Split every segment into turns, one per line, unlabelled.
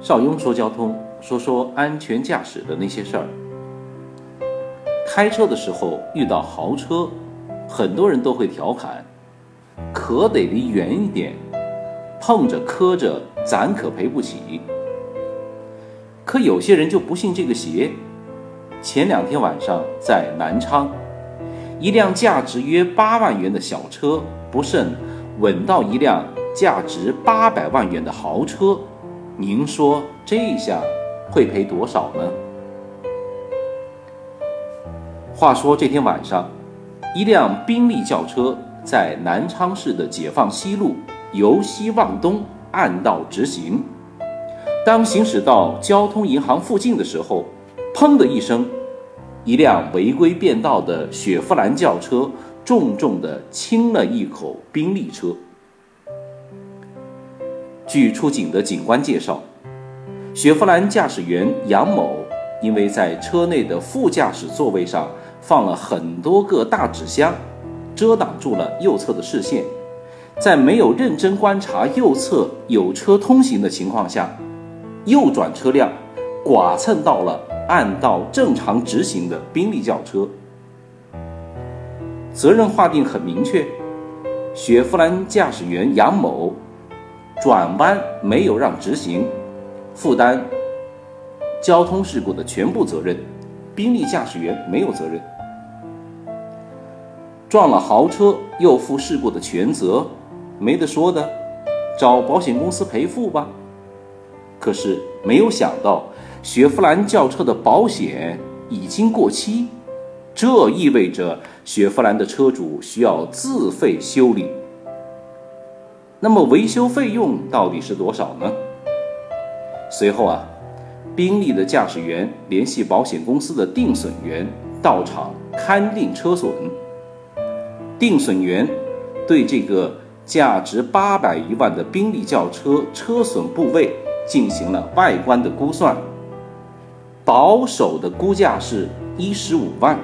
邵雍说交通，说说安全驾驶的那些事儿。开车的时候遇到豪车，很多人都会调侃：“可得离远一点，碰着磕着，咱可赔不起。”可有些人就不信这个邪。前两天晚上在南昌，一辆价值约八万元的小车不慎吻到一辆价值八百万元的豪车。您说这下会赔多少呢？话说这天晚上，一辆宾利轿车在南昌市的解放西路由西往东暗道直行，当行驶到交通银行附近的时候，砰的一声，一辆违规变道的雪佛兰轿车重重地亲了一口宾利车。据出警的警官介绍，雪佛兰驾驶员杨某因为在车内的副驾驶座位上放了很多个大纸箱，遮挡住了右侧的视线，在没有认真观察右侧有车通行的情况下，右转车辆剐蹭到了按道正常直行的宾利轿车。责任划定很明确，雪佛兰驾驶员杨某。转弯没有让直行，负担交通事故的全部责任，宾利驾驶员没有责任。撞了豪车又负事故的全责，没得说的，找保险公司赔付吧。可是没有想到，雪佛兰轿车的保险已经过期，这意味着雪佛兰的车主需要自费修理。那么维修费用到底是多少呢？随后啊，宾利的驾驶员联系保险公司的定损员到场勘定车损。定损员对这个价值八百余万的宾利轿车车损部位进行了外观的估算，保守的估价是一十五万。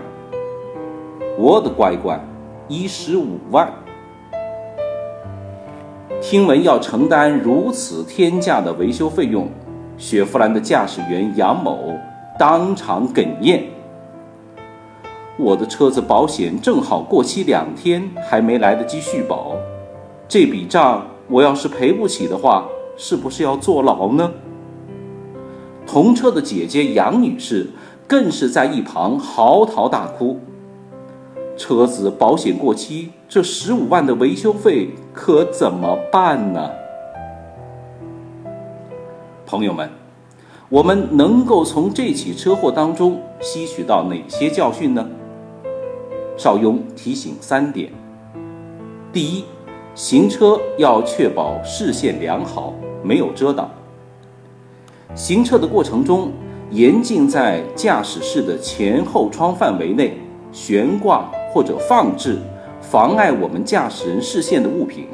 我的乖乖，一十五万！听闻要承担如此天价的维修费用，雪佛兰的驾驶员杨某当场哽咽：“我的车子保险正好过期两天，还没来得及续保，这笔账我要是赔不起的话，是不是要坐牢呢？”同车的姐姐杨女士更是在一旁嚎啕大哭。车子保险过期，这十五万的维修费可怎么办呢？朋友们，我们能够从这起车祸当中吸取到哪些教训呢？邵雍提醒三点：第一，行车要确保视线良好，没有遮挡。行车的过程中，严禁在驾驶室的前后窗范围内悬挂。或者放置妨碍我们驾驶人视线的物品，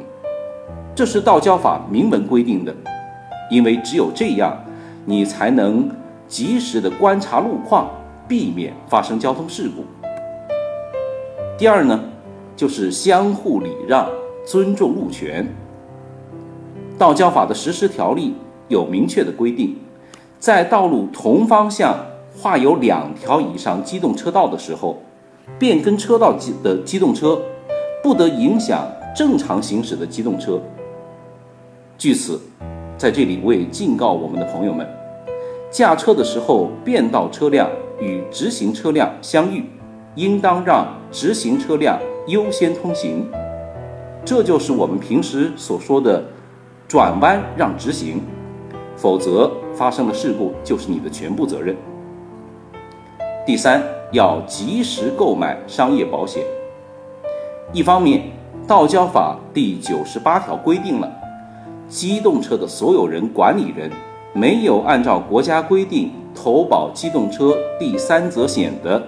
这是道交法明文规定的。因为只有这样，你才能及时的观察路况，避免发生交通事故。第二呢，就是相互礼让，尊重路权。道交法的实施条例有明确的规定，在道路同方向画有两条以上机动车道的时候。变更车道机的机动车，不得影响正常行驶的机动车。据此，在这里我也警告我们的朋友们：驾车的时候，变道车辆与直行车辆相遇，应当让直行车辆优先通行。这就是我们平时所说的“转弯让直行”，否则发生的事故就是你的全部责任。第三。要及时购买商业保险。一方面，《道交法》第九十八条规定了，机动车的所有人、管理人没有按照国家规定投保机动车第三责险的，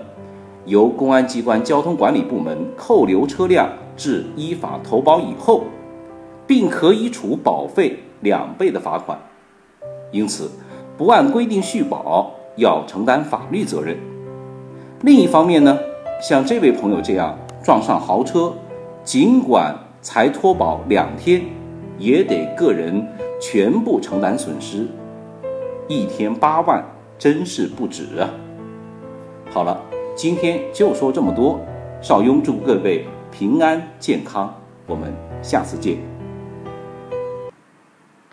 由公安机关交通管理部门扣留车辆至依法投保以后，并可以处保费两倍的罚款。因此，不按规定续保要承担法律责任。另一方面呢，像这位朋友这样撞上豪车，尽管才脱保两天，也得个人全部承担损失。一天八万真是不止啊！好了，今天就说这么多。少雍祝各位平安健康，我们下次见。